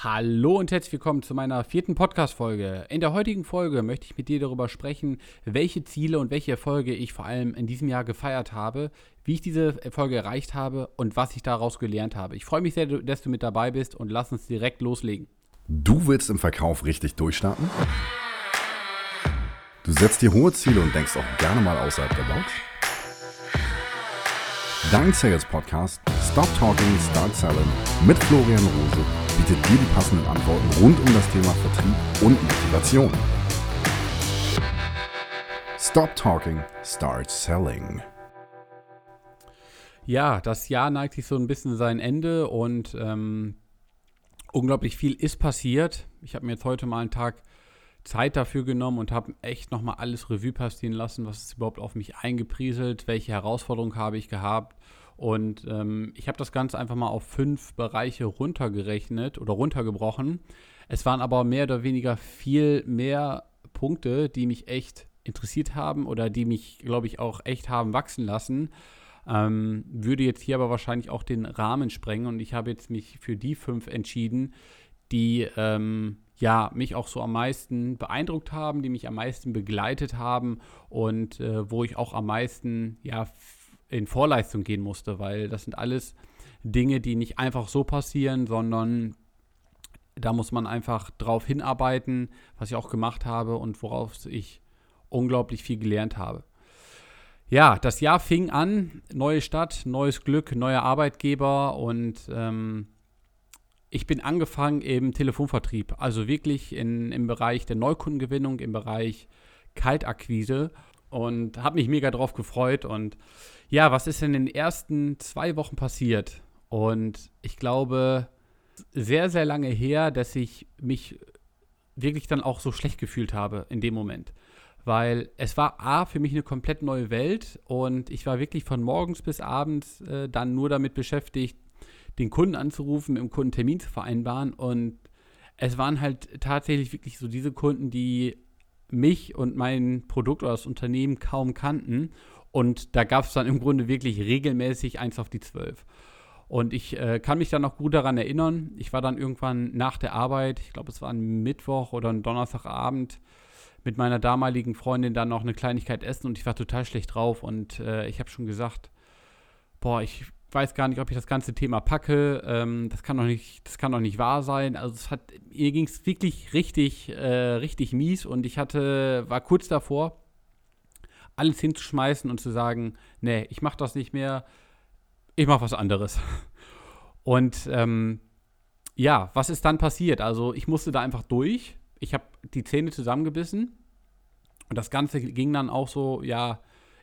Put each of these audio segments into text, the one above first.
Hallo und herzlich willkommen zu meiner vierten Podcast-Folge. In der heutigen Folge möchte ich mit dir darüber sprechen, welche Ziele und welche Erfolge ich vor allem in diesem Jahr gefeiert habe, wie ich diese Erfolge erreicht habe und was ich daraus gelernt habe. Ich freue mich sehr, dass du mit dabei bist und lass uns direkt loslegen. Du willst im Verkauf richtig durchstarten? Du setzt dir hohe Ziele und denkst auch gerne mal außerhalb der Box? Dein Sales Podcast Stop Talking, Start Selling mit Florian Rose bietet dir die passenden Antworten rund um das Thema Vertrieb und Motivation. Stop Talking, Start Selling. Ja, das Jahr neigt sich so ein bisschen sein Ende und ähm, unglaublich viel ist passiert. Ich habe mir jetzt heute mal einen Tag Zeit dafür genommen und habe echt nochmal alles Revue passieren lassen, was ist überhaupt auf mich eingeprieselt, welche Herausforderungen habe ich gehabt. Und ähm, ich habe das Ganze einfach mal auf fünf Bereiche runtergerechnet oder runtergebrochen. Es waren aber mehr oder weniger viel mehr Punkte, die mich echt interessiert haben oder die mich, glaube ich, auch echt haben wachsen lassen. Ähm, würde jetzt hier aber wahrscheinlich auch den Rahmen sprengen und ich habe jetzt mich für die fünf entschieden, die ähm, ja, mich auch so am meisten beeindruckt haben, die mich am meisten begleitet haben und äh, wo ich auch am meisten ja, in Vorleistung gehen musste, weil das sind alles Dinge, die nicht einfach so passieren, sondern da muss man einfach drauf hinarbeiten, was ich auch gemacht habe und worauf ich unglaublich viel gelernt habe. Ja, das Jahr fing an, neue Stadt, neues Glück, neuer Arbeitgeber und ähm, ich bin angefangen im Telefonvertrieb, also wirklich in, im Bereich der Neukundengewinnung, im Bereich Kaltakquise und habe mich mega drauf gefreut. Und ja, was ist in den ersten zwei Wochen passiert? Und ich glaube, sehr, sehr lange her, dass ich mich wirklich dann auch so schlecht gefühlt habe in dem Moment. Weil es war A, für mich eine komplett neue Welt und ich war wirklich von morgens bis abends äh, dann nur damit beschäftigt, den Kunden anzurufen, im Kundentermin zu vereinbaren. Und es waren halt tatsächlich wirklich so diese Kunden, die mich und mein Produkt oder das Unternehmen kaum kannten. Und da gab es dann im Grunde wirklich regelmäßig eins auf die zwölf. Und ich äh, kann mich dann noch gut daran erinnern. Ich war dann irgendwann nach der Arbeit, ich glaube, es war ein Mittwoch oder ein Donnerstagabend, mit meiner damaligen Freundin dann noch eine Kleinigkeit essen und ich war total schlecht drauf. Und äh, ich habe schon gesagt, boah, ich weiß gar nicht, ob ich das ganze Thema packe. Ähm, das kann doch nicht, das kann doch nicht wahr sein. Also es hat, mir ging es wirklich richtig, äh, richtig mies und ich hatte, war kurz davor, alles hinzuschmeißen und zu sagen, nee, ich mache das nicht mehr, ich mache was anderes. Und ähm, ja, was ist dann passiert? Also ich musste da einfach durch. Ich habe die Zähne zusammengebissen und das Ganze ging dann auch so, ja,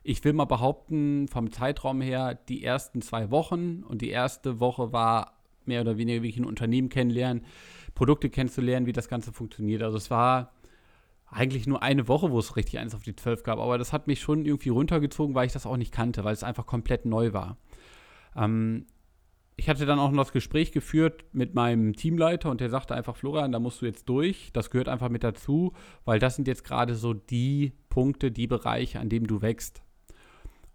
ich will mal behaupten, vom Zeitraum her, die ersten zwei Wochen und die erste Woche war mehr oder weniger wirklich ein Unternehmen kennenlernen, Produkte kennenzulernen, wie das Ganze funktioniert. Also es war eigentlich nur eine Woche, wo es richtig eins auf die zwölf gab, aber das hat mich schon irgendwie runtergezogen, weil ich das auch nicht kannte, weil es einfach komplett neu war. Ähm, ich hatte dann auch noch das Gespräch geführt mit meinem Teamleiter und der sagte einfach, Florian, da musst du jetzt durch. Das gehört einfach mit dazu, weil das sind jetzt gerade so die Punkte, die Bereiche, an denen du wächst.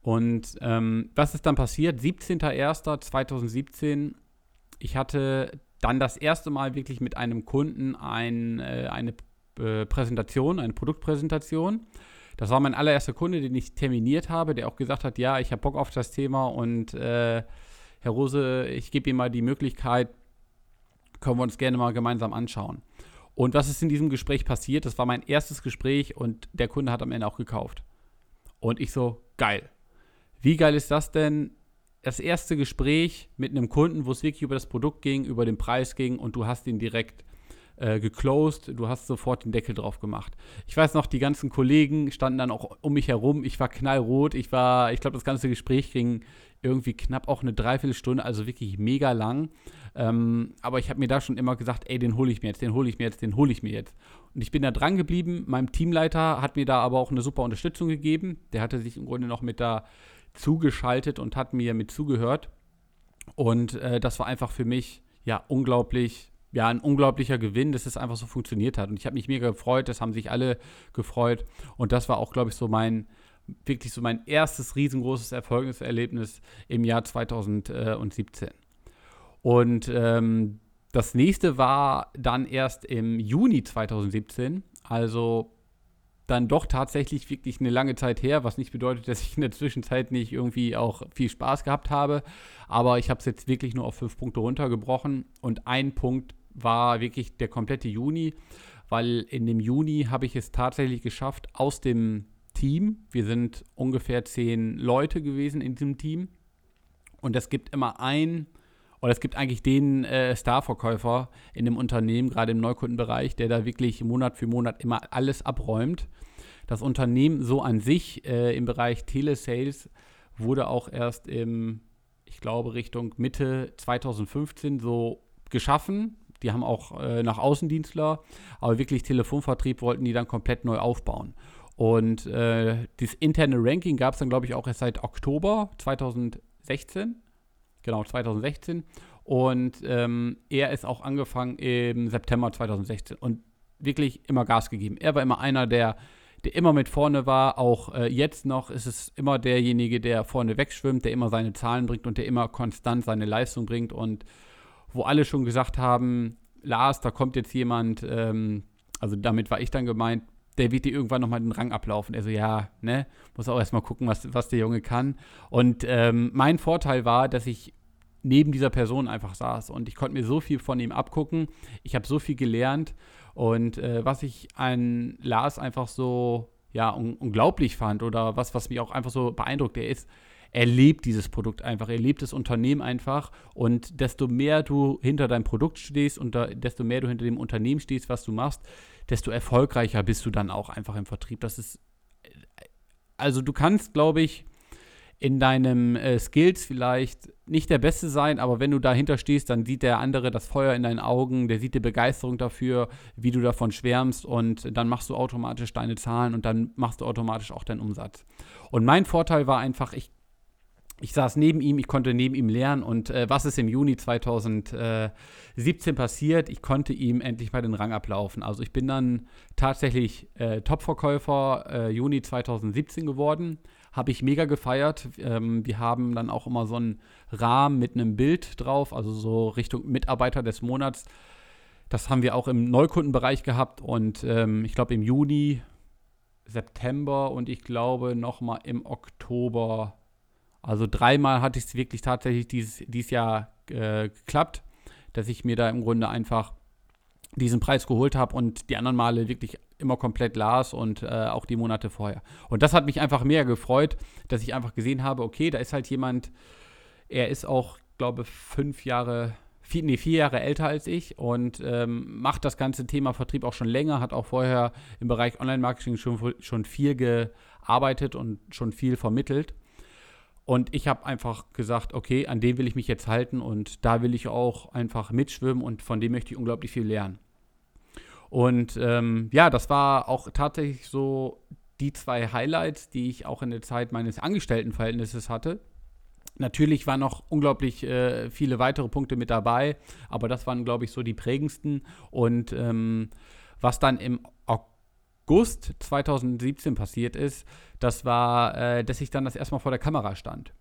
Und ähm, was ist dann passiert? 17.01.2017, ich hatte dann das erste Mal wirklich mit einem Kunden ein, äh, eine äh, Präsentation, eine Produktpräsentation. Das war mein allererster Kunde, den ich terminiert habe, der auch gesagt hat, ja, ich habe Bock auf das Thema und äh, Herr Rose, ich gebe Ihnen mal die Möglichkeit, können wir uns gerne mal gemeinsam anschauen. Und was ist in diesem Gespräch passiert? Das war mein erstes Gespräch und der Kunde hat am Ende auch gekauft. Und ich so, geil. Wie geil ist das denn? Das erste Gespräch mit einem Kunden, wo es wirklich über das Produkt ging, über den Preis ging und du hast ihn direkt äh, geclosed, du hast sofort den Deckel drauf gemacht. Ich weiß noch, die ganzen Kollegen standen dann auch um mich herum, ich war knallrot, ich war, ich glaube, das ganze Gespräch ging irgendwie knapp auch eine Dreiviertelstunde, also wirklich mega lang. Ähm, aber ich habe mir da schon immer gesagt, ey, den hole ich mir jetzt, den hole ich mir jetzt, den hole ich mir jetzt. Und ich bin da dran geblieben. Mein Teamleiter hat mir da aber auch eine super Unterstützung gegeben. Der hatte sich im Grunde noch mit da zugeschaltet und hat mir mit zugehört. Und äh, das war einfach für mich ja unglaublich, ja, ein unglaublicher Gewinn, dass es einfach so funktioniert hat. Und ich habe mich mega gefreut, das haben sich alle gefreut. Und das war auch, glaube ich, so mein, wirklich so mein erstes riesengroßes Erfolgserlebnis im Jahr 2017. Und ähm, das nächste war dann erst im Juni 2017, also dann doch tatsächlich wirklich eine lange Zeit her, was nicht bedeutet, dass ich in der Zwischenzeit nicht irgendwie auch viel Spaß gehabt habe. Aber ich habe es jetzt wirklich nur auf fünf Punkte runtergebrochen und ein Punkt war wirklich der komplette Juni, weil in dem Juni habe ich es tatsächlich geschafft, aus dem Team, wir sind ungefähr zehn Leute gewesen in diesem Team und es gibt immer ein oder es gibt eigentlich den äh, Starverkäufer in dem Unternehmen, gerade im Neukundenbereich, der da wirklich Monat für Monat immer alles abräumt. Das Unternehmen so an sich äh, im Bereich Telesales wurde auch erst im, ich glaube, Richtung Mitte 2015 so geschaffen. Die haben auch äh, nach Außendienstler, aber wirklich Telefonvertrieb wollten die dann komplett neu aufbauen. Und äh, das interne Ranking gab es dann, glaube ich, auch erst seit Oktober 2016 genau, 2016. Und ähm, er ist auch angefangen im September 2016 und wirklich immer Gas gegeben. Er war immer einer, der, der immer mit vorne war. Auch äh, jetzt noch ist es immer derjenige, der vorne wegschwimmt, der immer seine Zahlen bringt und der immer konstant seine Leistung bringt. Und wo alle schon gesagt haben, Lars, da kommt jetzt jemand, ähm, also damit war ich dann gemeint, der wird dir irgendwann nochmal den Rang ablaufen. Er so, ja, ne, muss auch erstmal gucken, was, was der Junge kann. Und ähm, mein Vorteil war, dass ich neben dieser Person einfach saß und ich konnte mir so viel von ihm abgucken. Ich habe so viel gelernt und äh, was ich an Lars einfach so ja un unglaublich fand oder was was mich auch einfach so beeindruckt, er ist er lebt dieses Produkt einfach, er lebt das Unternehmen einfach und desto mehr du hinter deinem Produkt stehst und da, desto mehr du hinter dem Unternehmen stehst, was du machst, desto erfolgreicher bist du dann auch einfach im Vertrieb. Das ist, also du kannst, glaube ich, in deinem äh, Skills vielleicht nicht der Beste sein, aber wenn du dahinter stehst, dann sieht der andere das Feuer in deinen Augen, der sieht die Begeisterung dafür, wie du davon schwärmst und dann machst du automatisch deine Zahlen und dann machst du automatisch auch deinen Umsatz. Und mein Vorteil war einfach, ich ich saß neben ihm, ich konnte neben ihm lernen und äh, was ist im Juni 2017 passiert? Ich konnte ihm endlich mal den Rang ablaufen. Also ich bin dann tatsächlich äh, Topverkäufer äh, Juni 2017 geworden. Habe ich mega gefeiert. Ähm, wir haben dann auch immer so einen Rahmen mit einem Bild drauf, also so Richtung Mitarbeiter des Monats. Das haben wir auch im Neukundenbereich gehabt und ähm, ich glaube im Juni, September und ich glaube nochmal im Oktober also dreimal hatte ich es wirklich tatsächlich dieses, dieses Jahr äh, geklappt, dass ich mir da im Grunde einfach diesen Preis geholt habe und die anderen Male wirklich immer komplett las und äh, auch die Monate vorher. Und das hat mich einfach mehr gefreut, dass ich einfach gesehen habe, okay, da ist halt jemand, er ist auch, glaube fünf Jahre, vier, nee, vier Jahre älter als ich und ähm, macht das ganze Thema Vertrieb auch schon länger, hat auch vorher im Bereich Online-Marketing schon, schon viel gearbeitet und schon viel vermittelt. Und ich habe einfach gesagt, okay, an dem will ich mich jetzt halten und da will ich auch einfach mitschwimmen und von dem möchte ich unglaublich viel lernen. Und ähm, ja, das war auch tatsächlich so die zwei Highlights, die ich auch in der Zeit meines Angestelltenverhältnisses hatte. Natürlich waren noch unglaublich äh, viele weitere Punkte mit dabei, aber das waren, glaube ich, so die prägendsten. Und ähm, was dann im August 2017 passiert ist, das war, äh, dass ich dann das erstmal vor der Kamera stand.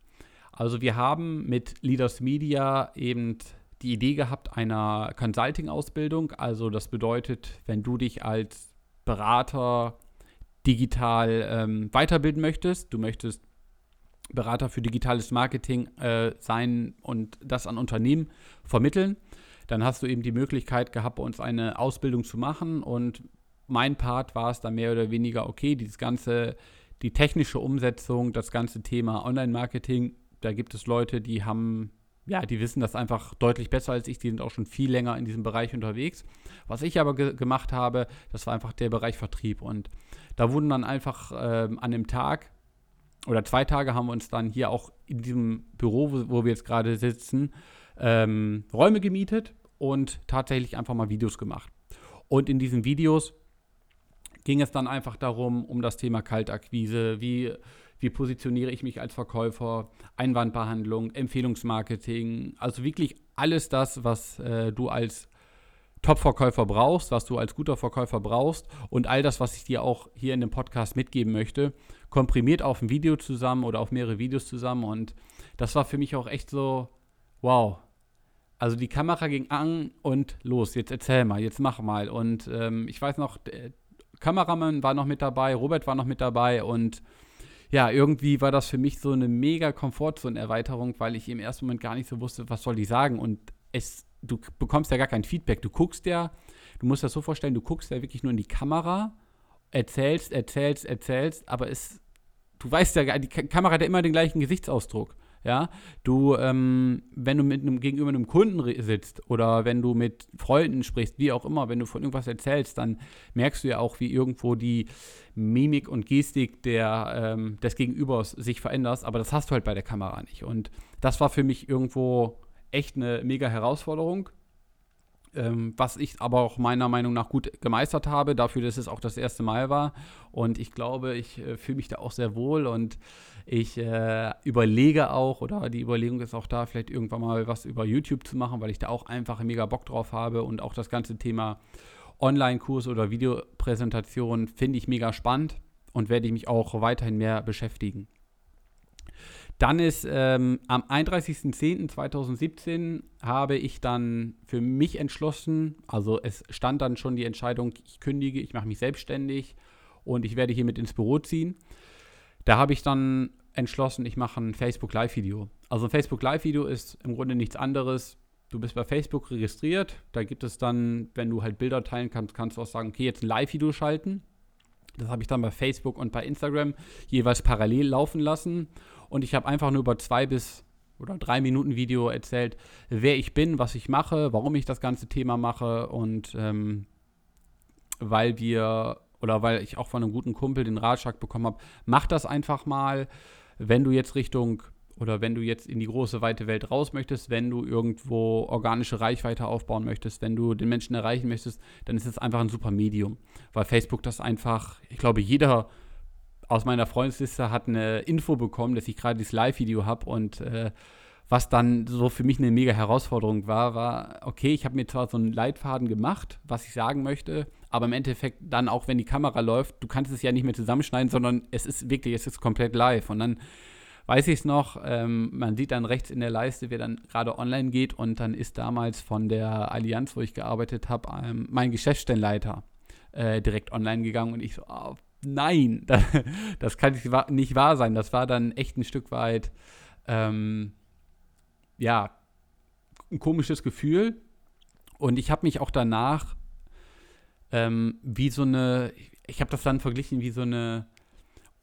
Also wir haben mit Leaders Media eben die Idee gehabt einer Consulting-Ausbildung. Also das bedeutet, wenn du dich als Berater digital ähm, weiterbilden möchtest, du möchtest Berater für digitales Marketing äh, sein und das an Unternehmen vermitteln, dann hast du eben die Möglichkeit gehabt, bei uns eine Ausbildung zu machen. Und mein Part war es dann mehr oder weniger, okay, dieses ganze die technische Umsetzung, das ganze Thema Online-Marketing, da gibt es Leute, die haben, ja, die wissen das einfach deutlich besser als ich, die sind auch schon viel länger in diesem Bereich unterwegs. Was ich aber ge gemacht habe, das war einfach der Bereich Vertrieb. Und da wurden dann einfach äh, an dem Tag oder zwei Tage haben wir uns dann hier auch in diesem Büro, wo, wo wir jetzt gerade sitzen, ähm, Räume gemietet und tatsächlich einfach mal Videos gemacht. Und in diesen Videos ging es dann einfach darum, um das Thema Kaltakquise, wie, wie positioniere ich mich als Verkäufer, Einwandbehandlung, Empfehlungsmarketing, also wirklich alles das, was äh, du als Top-Verkäufer brauchst, was du als guter Verkäufer brauchst. Und all das, was ich dir auch hier in dem Podcast mitgeben möchte, komprimiert auf ein Video zusammen oder auf mehrere Videos zusammen. Und das war für mich auch echt so, wow, Also die Kamera ging an und los, jetzt erzähl mal, jetzt mach mal. Und ähm, ich weiß noch, Kameramann war noch mit dabei, Robert war noch mit dabei und ja, irgendwie war das für mich so eine mega Komfortzone-Erweiterung, weil ich im ersten Moment gar nicht so wusste, was soll ich sagen. Und es, du bekommst ja gar kein Feedback. Du guckst ja, du musst das so vorstellen, du guckst ja wirklich nur in die Kamera, erzählst, erzählst, erzählst, aber es, du weißt ja, die Kamera hat ja immer den gleichen Gesichtsausdruck. Ja, du, ähm, wenn du mit einem gegenüber einem Kunden sitzt oder wenn du mit Freunden sprichst, wie auch immer, wenn du von irgendwas erzählst, dann merkst du ja auch, wie irgendwo die Mimik und Gestik der, ähm, des Gegenübers sich verändert. Aber das hast du halt bei der Kamera nicht. Und das war für mich irgendwo echt eine mega Herausforderung. Ähm, was ich aber auch meiner Meinung nach gut gemeistert habe, dafür, dass es auch das erste Mal war. Und ich glaube, ich äh, fühle mich da auch sehr wohl und ich äh, überlege auch, oder die Überlegung ist auch da, vielleicht irgendwann mal was über YouTube zu machen, weil ich da auch einfach mega Bock drauf habe und auch das ganze Thema Online-Kurs oder Videopräsentation finde ich mega spannend und werde ich mich auch weiterhin mehr beschäftigen. Dann ist ähm, am 31.10.2017 habe ich dann für mich entschlossen, also es stand dann schon die Entscheidung, ich kündige, ich mache mich selbstständig und ich werde hier mit ins Büro ziehen. Da habe ich dann entschlossen, ich mache ein Facebook Live-Video. Also ein Facebook Live-Video ist im Grunde nichts anderes. Du bist bei Facebook registriert, da gibt es dann, wenn du halt Bilder teilen kannst, kannst du auch sagen, okay, jetzt ein Live-Video schalten. Das habe ich dann bei Facebook und bei Instagram jeweils parallel laufen lassen und ich habe einfach nur über zwei bis oder drei Minuten Video erzählt, wer ich bin, was ich mache, warum ich das ganze Thema mache und ähm, weil wir oder weil ich auch von einem guten Kumpel den Ratschlag bekommen habe, mach das einfach mal, wenn du jetzt Richtung oder wenn du jetzt in die große weite Welt raus möchtest, wenn du irgendwo organische Reichweite aufbauen möchtest, wenn du den Menschen erreichen möchtest, dann ist es einfach ein super Medium, weil Facebook das einfach, ich glaube, jeder aus meiner Freundesliste hat eine Info bekommen, dass ich gerade dieses Live-Video habe und äh, was dann so für mich eine mega Herausforderung war, war, okay, ich habe mir zwar so einen Leitfaden gemacht, was ich sagen möchte, aber im Endeffekt dann auch, wenn die Kamera läuft, du kannst es ja nicht mehr zusammenschneiden, sondern es ist wirklich, es ist komplett live. Und dann weiß ich es noch, ähm, man sieht dann rechts in der Leiste, wer dann gerade online geht und dann ist damals von der Allianz, wo ich gearbeitet habe, ähm, mein Geschäftsstellenleiter äh, direkt online gegangen und ich so, oh, nein, das, das kann nicht wahr sein. Das war dann echt ein Stück weit, ähm, ja, ein komisches Gefühl. Und ich habe mich auch danach ähm, wie so eine, ich habe das dann verglichen wie so eine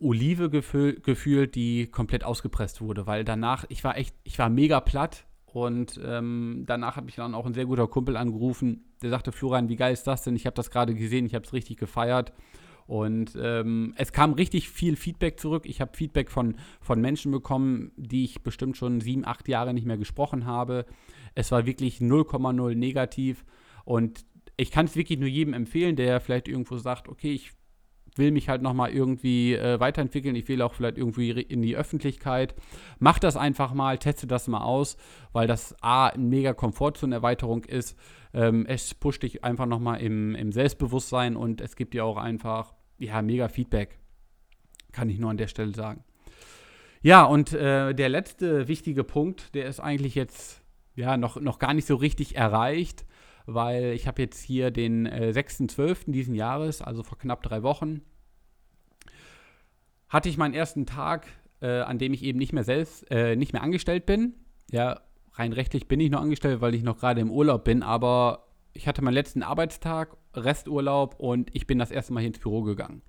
Olive gefühl, gefühlt, die komplett ausgepresst wurde, weil danach, ich war echt, ich war mega platt und ähm, danach hat mich dann auch ein sehr guter Kumpel angerufen, der sagte, Florian, wie geil ist das denn? Ich habe das gerade gesehen, ich habe es richtig gefeiert und ähm, es kam richtig viel Feedback zurück. Ich habe Feedback von, von Menschen bekommen, die ich bestimmt schon sieben, acht Jahre nicht mehr gesprochen habe. Es war wirklich 0,0 negativ. Und ich kann es wirklich nur jedem empfehlen, der vielleicht irgendwo sagt, okay, ich will mich halt nochmal irgendwie äh, weiterentwickeln, ich will auch vielleicht irgendwie in die Öffentlichkeit. Mach das einfach mal, teste das mal aus, weil das A, eine mega Komfortzone-Erweiterung ist. Ähm, es pusht dich einfach nochmal im, im Selbstbewusstsein und es gibt dir auch einfach ja, mega Feedback. Kann ich nur an der Stelle sagen. Ja, und äh, der letzte wichtige Punkt, der ist eigentlich jetzt ja noch, noch gar nicht so richtig erreicht, weil ich habe jetzt hier den äh, 6.12. diesen Jahres, also vor knapp drei Wochen, hatte ich meinen ersten Tag, äh, an dem ich eben nicht mehr selbst, äh, nicht mehr angestellt bin. Ja, rein rechtlich bin ich noch angestellt, weil ich noch gerade im Urlaub bin, aber ich hatte meinen letzten Arbeitstag, Resturlaub und ich bin das erste Mal hier ins Büro gegangen.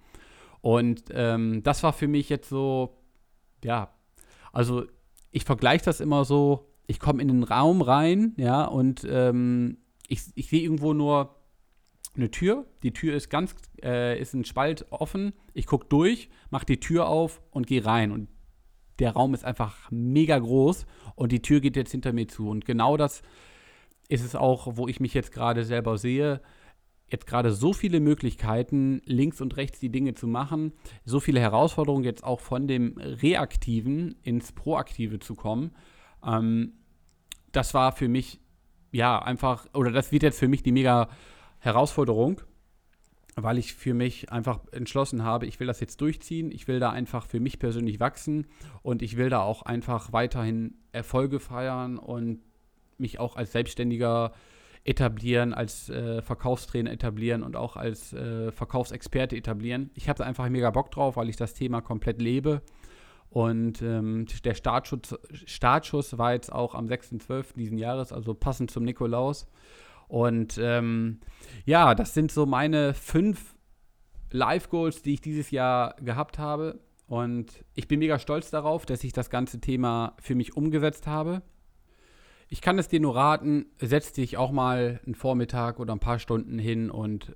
Und ähm, das war für mich jetzt so, ja, also ich vergleiche das immer so, ich komme in den Raum rein, ja, und ähm, ich, ich sehe irgendwo nur eine Tür. Die Tür ist ganz, äh, ist ein Spalt offen. Ich gucke durch, mache die Tür auf und gehe rein. Und der Raum ist einfach mega groß und die Tür geht jetzt hinter mir zu. Und genau das ist es auch, wo ich mich jetzt gerade selber sehe. Jetzt gerade so viele Möglichkeiten, links und rechts die Dinge zu machen, so viele Herausforderungen, jetzt auch von dem Reaktiven ins Proaktive zu kommen. Ähm, das war für mich, ja, einfach, oder das wird jetzt für mich die mega Herausforderung, weil ich für mich einfach entschlossen habe, ich will das jetzt durchziehen, ich will da einfach für mich persönlich wachsen und ich will da auch einfach weiterhin Erfolge feiern und mich auch als Selbstständiger etablieren, als äh, Verkaufstrainer etablieren und auch als äh, Verkaufsexperte etablieren. Ich habe einfach mega Bock drauf, weil ich das Thema komplett lebe. Und ähm, der Startschuss, Startschuss war jetzt auch am 6.12. diesen Jahres, also passend zum Nikolaus. Und ähm, ja, das sind so meine fünf Live-Goals, die ich dieses Jahr gehabt habe. Und ich bin mega stolz darauf, dass ich das ganze Thema für mich umgesetzt habe. Ich kann es dir nur raten, setz dich auch mal einen Vormittag oder ein paar Stunden hin und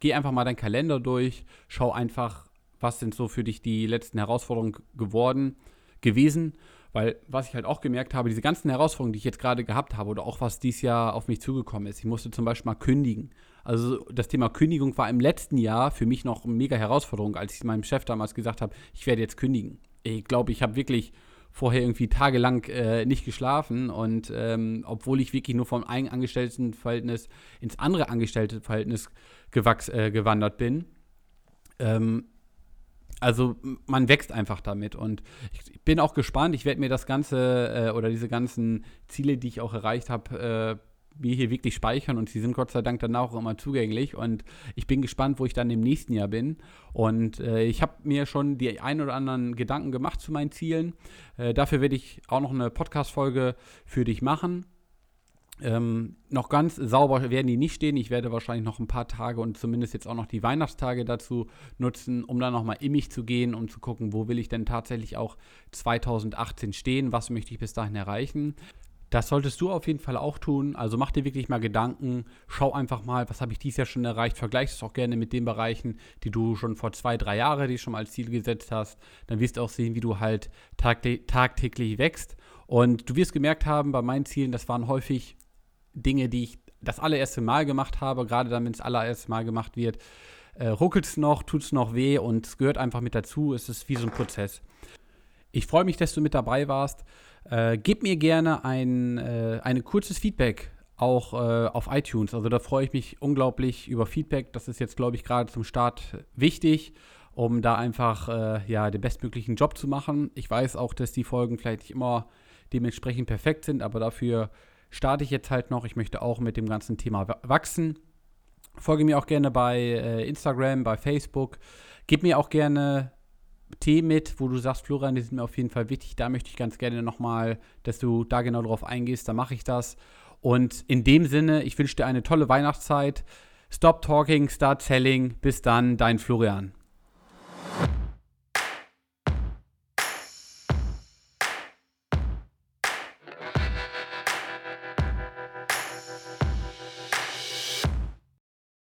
geh einfach mal deinen Kalender durch, schau einfach, was sind so für dich die letzten Herausforderungen geworden, gewesen. Weil, was ich halt auch gemerkt habe, diese ganzen Herausforderungen, die ich jetzt gerade gehabt habe oder auch was dieses Jahr auf mich zugekommen ist, ich musste zum Beispiel mal kündigen. Also das Thema Kündigung war im letzten Jahr für mich noch eine mega Herausforderung, als ich meinem Chef damals gesagt habe, ich werde jetzt kündigen. Ich glaube, ich habe wirklich vorher irgendwie tagelang äh, nicht geschlafen und ähm, obwohl ich wirklich nur vom einen Angestelltenverhältnis ins andere Angestelltenverhältnis gewachs, äh, gewandert bin, ähm, also man wächst einfach damit und ich bin auch gespannt. Ich werde mir das Ganze äh, oder diese ganzen Ziele, die ich auch erreicht habe, äh, mir hier wirklich speichern und sie sind Gott sei Dank dann auch immer zugänglich und ich bin gespannt, wo ich dann im nächsten Jahr bin und äh, ich habe mir schon die ein oder anderen Gedanken gemacht zu meinen Zielen. Äh, dafür werde ich auch noch eine Podcast-Folge für dich machen. Ähm, noch ganz sauber werden die nicht stehen. Ich werde wahrscheinlich noch ein paar Tage und zumindest jetzt auch noch die Weihnachtstage dazu nutzen, um dann nochmal in mich zu gehen, um zu gucken, wo will ich denn tatsächlich auch 2018 stehen, was möchte ich bis dahin erreichen. Das solltest du auf jeden Fall auch tun. Also mach dir wirklich mal Gedanken, schau einfach mal, was habe ich dieses Jahr schon erreicht. Vergleich es auch gerne mit den Bereichen, die du schon vor zwei, drei Jahren die schon mal als Ziel gesetzt hast. Dann wirst du auch sehen, wie du halt tagtäglich wächst. Und du wirst gemerkt haben, bei meinen Zielen, das waren häufig Dinge, die ich das allererste Mal gemacht habe, gerade dann, wenn es allererste Mal gemacht wird. Äh, Ruckelt es noch, tut es noch weh und es gehört einfach mit dazu. Es ist wie so ein Prozess. Ich freue mich, dass du mit dabei warst. Äh, gib mir gerne ein, äh, ein kurzes Feedback auch äh, auf iTunes. Also da freue ich mich unglaublich über Feedback. Das ist jetzt, glaube ich, gerade zum Start wichtig, um da einfach äh, ja, den bestmöglichen Job zu machen. Ich weiß auch, dass die Folgen vielleicht nicht immer dementsprechend perfekt sind, aber dafür starte ich jetzt halt noch. Ich möchte auch mit dem ganzen Thema wachsen. Folge mir auch gerne bei äh, Instagram, bei Facebook. Gib mir auch gerne Themen mit, wo du sagst, Florian, die sind mir auf jeden Fall wichtig. Da möchte ich ganz gerne nochmal, dass du da genau drauf eingehst. Da mache ich das. Und in dem Sinne, ich wünsche dir eine tolle Weihnachtszeit. Stop talking, start selling. Bis dann, dein Florian.